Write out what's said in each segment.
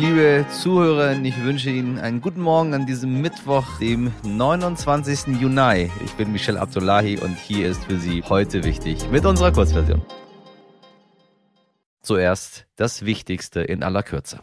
Liebe Zuhörer, ich wünsche Ihnen einen guten Morgen an diesem Mittwoch, dem 29. Juni. Ich bin Michel Abdullahi und hier ist für Sie heute wichtig mit unserer Kurzversion. Zuerst das Wichtigste in aller Kürze.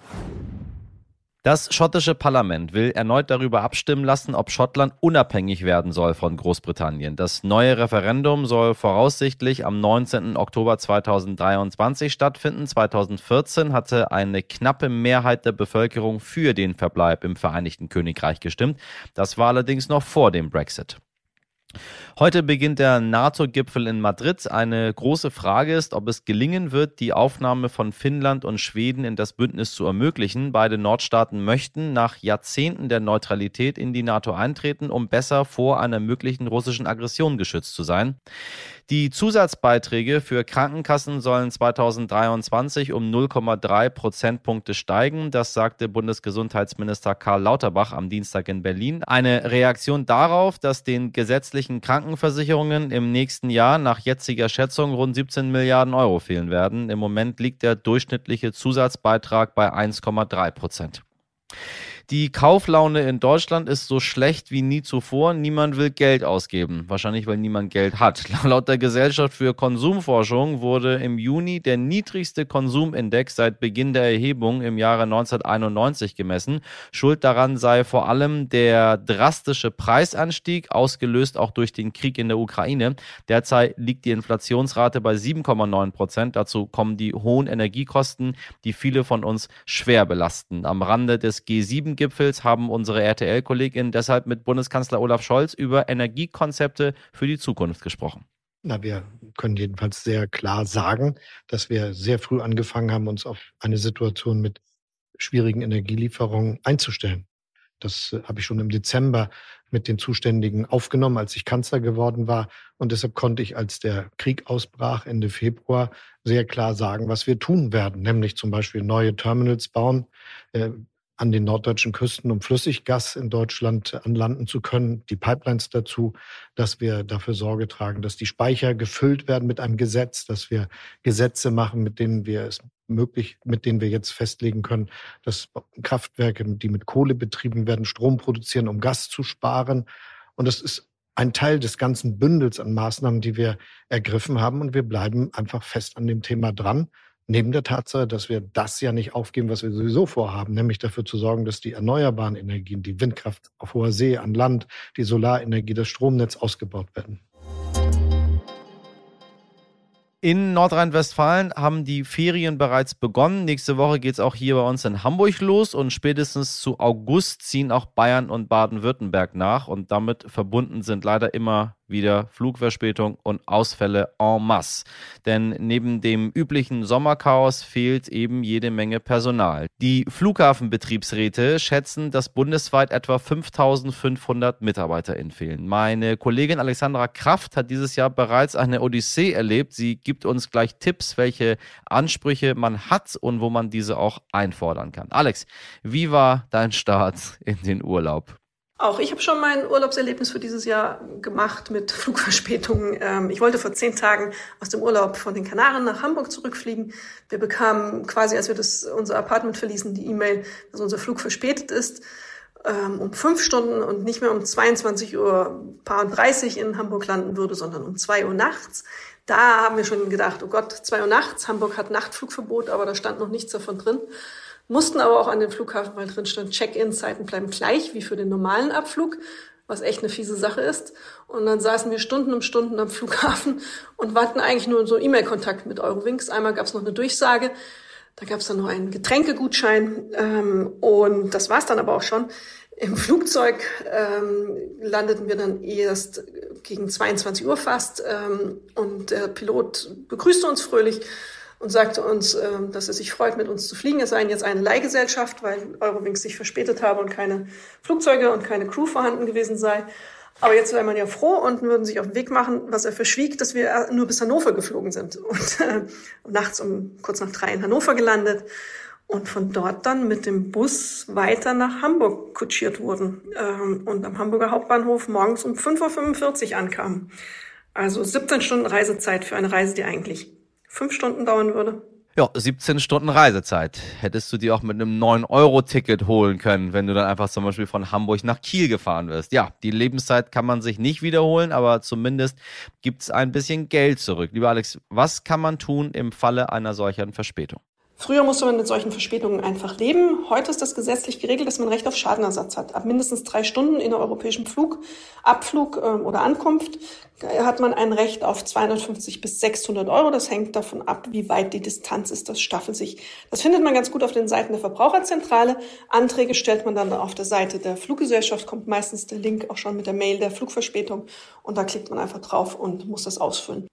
Das schottische Parlament will erneut darüber abstimmen lassen, ob Schottland unabhängig werden soll von Großbritannien. Das neue Referendum soll voraussichtlich am 19. Oktober 2023 stattfinden. 2014 hatte eine knappe Mehrheit der Bevölkerung für den Verbleib im Vereinigten Königreich gestimmt. Das war allerdings noch vor dem Brexit. Heute beginnt der NATO-Gipfel in Madrid. Eine große Frage ist, ob es gelingen wird, die Aufnahme von Finnland und Schweden in das Bündnis zu ermöglichen. Beide Nordstaaten möchten nach Jahrzehnten der Neutralität in die NATO eintreten, um besser vor einer möglichen russischen Aggression geschützt zu sein. Die Zusatzbeiträge für Krankenkassen sollen 2023 um 0,3 Prozentpunkte steigen. Das sagte Bundesgesundheitsminister Karl Lauterbach am Dienstag in Berlin. Eine Reaktion darauf, dass den gesetzlichen Krankenversicherungen im nächsten Jahr nach jetziger Schätzung rund 17 Milliarden Euro fehlen werden. Im Moment liegt der durchschnittliche Zusatzbeitrag bei 1,3 Prozent. Die Kauflaune in Deutschland ist so schlecht wie nie zuvor. Niemand will Geld ausgeben. Wahrscheinlich, weil niemand Geld hat. Laut der Gesellschaft für Konsumforschung wurde im Juni der niedrigste Konsumindex seit Beginn der Erhebung im Jahre 1991 gemessen. Schuld daran sei vor allem der drastische Preisanstieg, ausgelöst auch durch den Krieg in der Ukraine. Derzeit liegt die Inflationsrate bei 7,9 Prozent. Dazu kommen die hohen Energiekosten, die viele von uns schwer belasten. Am Rande des G7 Gipfels haben unsere RTL-Kolleginnen deshalb mit Bundeskanzler Olaf Scholz über Energiekonzepte für die Zukunft gesprochen. Na, wir können jedenfalls sehr klar sagen, dass wir sehr früh angefangen haben, uns auf eine Situation mit schwierigen Energielieferungen einzustellen. Das äh, habe ich schon im Dezember mit den Zuständigen aufgenommen, als ich Kanzler geworden war. Und deshalb konnte ich, als der Krieg ausbrach, Ende Februar, sehr klar sagen, was wir tun werden, nämlich zum Beispiel neue Terminals bauen, äh, an den norddeutschen Küsten, um Flüssiggas in Deutschland anlanden zu können, die Pipelines dazu, dass wir dafür Sorge tragen, dass die Speicher gefüllt werden mit einem Gesetz, dass wir Gesetze machen, mit denen wir es möglich, mit denen wir jetzt festlegen können, dass Kraftwerke, die mit Kohle betrieben werden, Strom produzieren, um Gas zu sparen. Und das ist ein Teil des ganzen Bündels an Maßnahmen, die wir ergriffen haben. Und wir bleiben einfach fest an dem Thema dran. Neben der Tatsache, dass wir das ja nicht aufgeben, was wir sowieso vorhaben, nämlich dafür zu sorgen, dass die erneuerbaren Energien, die Windkraft auf hoher See, an Land, die Solarenergie, das Stromnetz ausgebaut werden. In Nordrhein-Westfalen haben die Ferien bereits begonnen. Nächste Woche geht es auch hier bei uns in Hamburg los und spätestens zu August ziehen auch Bayern und Baden-Württemberg nach und damit verbunden sind leider immer wieder Flugverspätung und Ausfälle en masse. Denn neben dem üblichen Sommerchaos fehlt eben jede Menge Personal. Die Flughafenbetriebsräte schätzen, dass bundesweit etwa 5500 MitarbeiterInnen fehlen. Meine Kollegin Alexandra Kraft hat dieses Jahr bereits eine Odyssee erlebt. Sie gibt uns gleich Tipps, welche Ansprüche man hat und wo man diese auch einfordern kann. Alex, wie war dein Start in den Urlaub? Auch ich habe schon mein Urlaubserlebnis für dieses Jahr gemacht mit Flugverspätungen. Ähm, ich wollte vor zehn Tagen aus dem Urlaub von den Kanaren nach Hamburg zurückfliegen. Wir bekamen quasi, als wir das, unser Apartment verließen, die E-Mail, dass unser Flug verspätet ist ähm, um fünf Stunden und nicht mehr um 22 Uhr paar 30 in Hamburg landen würde, sondern um zwei Uhr nachts. Da haben wir schon gedacht, oh Gott, zwei Uhr nachts, Hamburg hat Nachtflugverbot, aber da stand noch nichts davon drin mussten aber auch an den Flughafen, weil drin stand, Check-in-Zeiten bleiben gleich wie für den normalen Abflug, was echt eine fiese Sache ist. Und dann saßen wir Stunden um Stunden am Flughafen und warten eigentlich nur so E-Mail-Kontakt mit Eurowings. Einmal gab es noch eine Durchsage, da gab es dann noch einen Getränkegutschein ähm, und das war's dann aber auch schon. Im Flugzeug ähm, landeten wir dann erst gegen 22 Uhr fast ähm, und der Pilot begrüßte uns fröhlich und sagte uns, ähm, dass er sich freut, mit uns zu fliegen. Es seien jetzt eine Leihgesellschaft, weil Eurowings sich verspätet habe und keine Flugzeuge und keine Crew vorhanden gewesen sei. Aber jetzt sei man ja froh und würden sich auf den Weg machen, was er verschwieg, dass wir nur bis Hannover geflogen sind und äh, nachts um kurz nach drei in Hannover gelandet und von dort dann mit dem Bus weiter nach Hamburg kutschiert wurden ähm, und am Hamburger Hauptbahnhof morgens um 5.45 Uhr ankamen. Also 17 Stunden Reisezeit für eine Reise, die eigentlich fünf Stunden dauern würde. Ja, 17 Stunden Reisezeit. Hättest du die auch mit einem 9-Euro-Ticket holen können, wenn du dann einfach zum Beispiel von Hamburg nach Kiel gefahren wirst. Ja, die Lebenszeit kann man sich nicht wiederholen, aber zumindest gibt's ein bisschen Geld zurück. Lieber Alex, was kann man tun im Falle einer solchen Verspätung? Früher musste man mit solchen Verspätungen einfach leben. Heute ist das gesetzlich geregelt, dass man Recht auf Schadenersatz hat. Ab mindestens drei Stunden in der europäischen Flug, Abflug ähm, oder Ankunft hat man ein Recht auf 250 bis 600 Euro. Das hängt davon ab, wie weit die Distanz ist. Das staffelt sich. Das findet man ganz gut auf den Seiten der Verbraucherzentrale. Anträge stellt man dann auf der Seite der Fluggesellschaft. Kommt meistens der Link auch schon mit der Mail der Flugverspätung. Und da klickt man einfach drauf und muss das ausfüllen.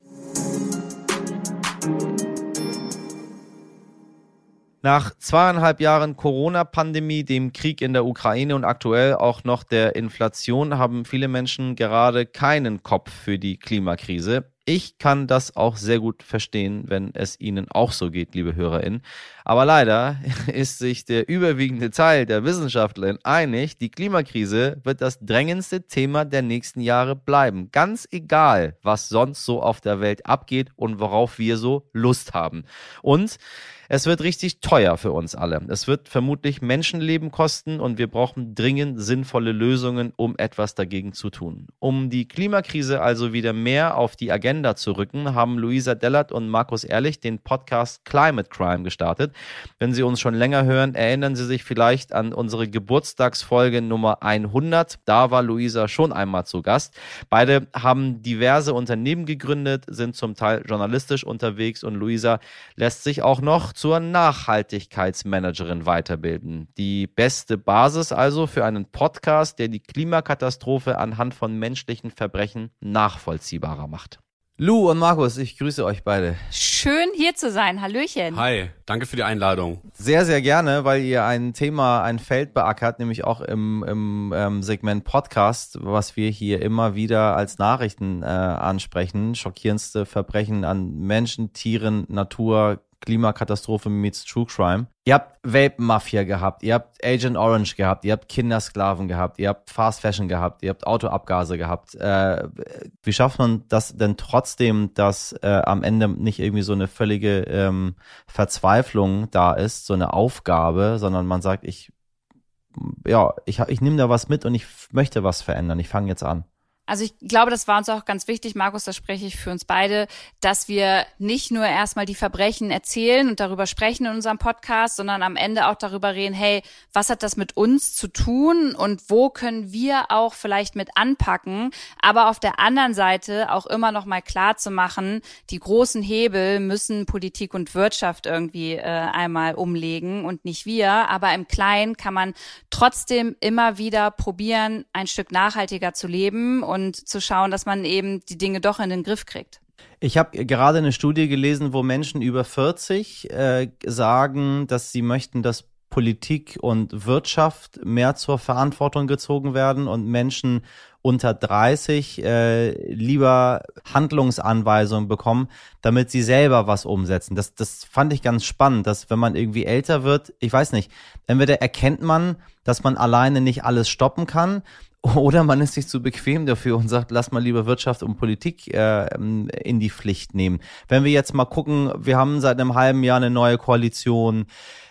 Nach zweieinhalb Jahren Corona-Pandemie, dem Krieg in der Ukraine und aktuell auch noch der Inflation haben viele Menschen gerade keinen Kopf für die Klimakrise. Ich kann das auch sehr gut verstehen, wenn es Ihnen auch so geht, liebe HörerInnen. Aber leider ist sich der überwiegende Teil der WissenschaftlerInnen einig, die Klimakrise wird das drängendste Thema der nächsten Jahre bleiben. Ganz egal, was sonst so auf der Welt abgeht und worauf wir so Lust haben. Und es wird richtig teuer für uns alle. Es wird vermutlich Menschenleben kosten und wir brauchen dringend sinnvolle Lösungen, um etwas dagegen zu tun. Um die Klimakrise also wieder mehr auf die Agenda zu rücken, haben Luisa Dellert und Markus Ehrlich den Podcast Climate Crime gestartet. Wenn Sie uns schon länger hören, erinnern Sie sich vielleicht an unsere Geburtstagsfolge Nummer 100. Da war Luisa schon einmal zu Gast. Beide haben diverse Unternehmen gegründet, sind zum Teil journalistisch unterwegs und Luisa lässt sich auch noch zur Nachhaltigkeitsmanagerin weiterbilden. Die beste Basis also für einen Podcast, der die Klimakatastrophe anhand von menschlichen Verbrechen nachvollziehbarer macht. Lou und Markus, ich grüße euch beide. Schön hier zu sein. Hallöchen. Hi, danke für die Einladung. Sehr, sehr gerne, weil ihr ein Thema, ein Feld beackert, nämlich auch im, im ähm, Segment Podcast, was wir hier immer wieder als Nachrichten äh, ansprechen. Schockierendste Verbrechen an Menschen, Tieren, Natur, Klimakatastrophe meets True Crime. Ihr habt Vape-Mafia gehabt, ihr habt Agent Orange gehabt, ihr habt Kindersklaven gehabt, ihr habt Fast Fashion gehabt, ihr habt Autoabgase gehabt. Äh, wie schafft man das denn trotzdem, dass äh, am Ende nicht irgendwie so eine völlige ähm, Verzweiflung da ist, so eine Aufgabe, sondern man sagt, ich ja, ich, ich nehme da was mit und ich möchte was verändern. Ich fange jetzt an. Also ich glaube, das war uns auch ganz wichtig, Markus, das spreche ich für uns beide, dass wir nicht nur erstmal die Verbrechen erzählen und darüber sprechen in unserem Podcast, sondern am Ende auch darüber reden, hey, was hat das mit uns zu tun und wo können wir auch vielleicht mit anpacken, aber auf der anderen Seite auch immer noch mal klar zu machen, die großen Hebel müssen Politik und Wirtschaft irgendwie äh, einmal umlegen und nicht wir, aber im Kleinen kann man trotzdem immer wieder probieren, ein Stück nachhaltiger zu leben und zu schauen, dass man eben die Dinge doch in den Griff kriegt. Ich habe gerade eine Studie gelesen, wo Menschen über 40 äh, sagen, dass sie möchten, dass Politik und Wirtschaft mehr zur Verantwortung gezogen werden und Menschen unter 30 äh, lieber Handlungsanweisungen bekommen, damit sie selber was umsetzen. Das, das fand ich ganz spannend, dass wenn man irgendwie älter wird, ich weiß nicht, entweder erkennt man, dass man alleine nicht alles stoppen kann oder man ist sich zu bequem dafür und sagt, lass mal lieber Wirtschaft und Politik äh, in die Pflicht nehmen. Wenn wir jetzt mal gucken, wir haben seit einem halben Jahr eine neue Koalition.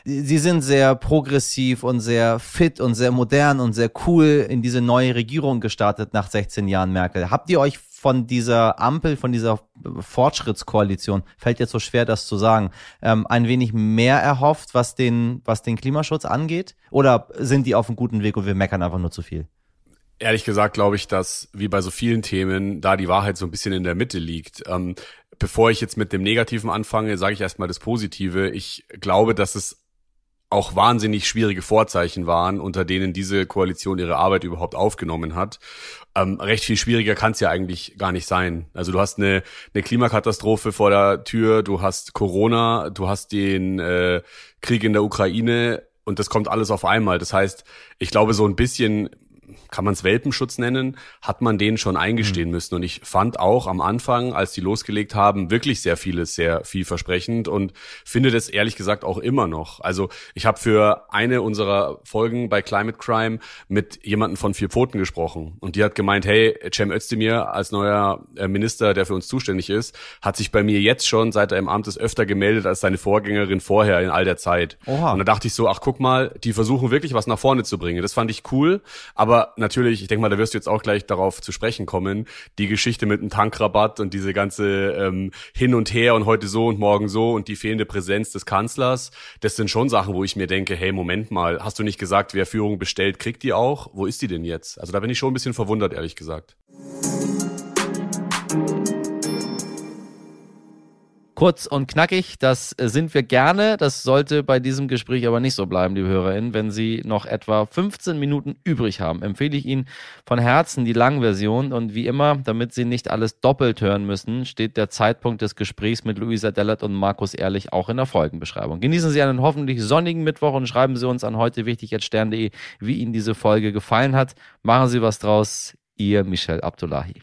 Sie sind sehr progressiv und sehr fit und sehr modern und sehr cool in diese neue Regierung gestartet nach 16 Jahren Merkel. Habt ihr euch von dieser Ampel, von dieser Fortschrittskoalition, fällt jetzt so schwer, das zu sagen, ähm, ein wenig mehr erhofft, was den, was den Klimaschutz angeht? Oder sind die auf einem guten Weg und wir meckern einfach nur zu viel? Ehrlich gesagt glaube ich, dass wie bei so vielen Themen da die Wahrheit so ein bisschen in der Mitte liegt. Ähm, bevor ich jetzt mit dem Negativen anfange, sage ich erstmal das Positive. Ich glaube, dass es auch wahnsinnig schwierige Vorzeichen waren, unter denen diese Koalition ihre Arbeit überhaupt aufgenommen hat. Ähm, recht viel schwieriger kann es ja eigentlich gar nicht sein. Also du hast eine, eine Klimakatastrophe vor der Tür, du hast Corona, du hast den äh, Krieg in der Ukraine und das kommt alles auf einmal. Das heißt, ich glaube, so ein bisschen kann man es Welpenschutz nennen, hat man denen schon eingestehen mhm. müssen. Und ich fand auch am Anfang, als die losgelegt haben, wirklich sehr vieles sehr vielversprechend und finde das ehrlich gesagt auch immer noch. Also ich habe für eine unserer Folgen bei Climate Crime mit jemandem von Vier Pfoten gesprochen und die hat gemeint, hey, Cem Özdemir als neuer äh, Minister, der für uns zuständig ist, hat sich bei mir jetzt schon, seit er im Amt ist, öfter gemeldet als seine Vorgängerin vorher in all der Zeit. Oha. Und da dachte ich so, ach guck mal, die versuchen wirklich was nach vorne zu bringen. Das fand ich cool, aber natürlich, ich denke mal, da wirst du jetzt auch gleich darauf zu sprechen kommen, die Geschichte mit dem Tankrabatt und diese ganze ähm, Hin und Her und heute so und morgen so und die fehlende Präsenz des Kanzlers, das sind schon Sachen, wo ich mir denke, hey, Moment mal, hast du nicht gesagt, wer Führung bestellt, kriegt die auch? Wo ist die denn jetzt? Also da bin ich schon ein bisschen verwundert, ehrlich gesagt. Kurz und knackig, das sind wir gerne. Das sollte bei diesem Gespräch aber nicht so bleiben, liebe HörerInnen. Wenn Sie noch etwa 15 Minuten übrig haben, empfehle ich Ihnen von Herzen die Langversion. Und wie immer, damit Sie nicht alles doppelt hören müssen, steht der Zeitpunkt des Gesprächs mit Luisa Dellert und Markus Ehrlich auch in der Folgenbeschreibung. Genießen Sie einen hoffentlich sonnigen Mittwoch und schreiben Sie uns an heute wichtig stern.de, wie Ihnen diese Folge gefallen hat. Machen Sie was draus. Ihr Michel Abdullahi.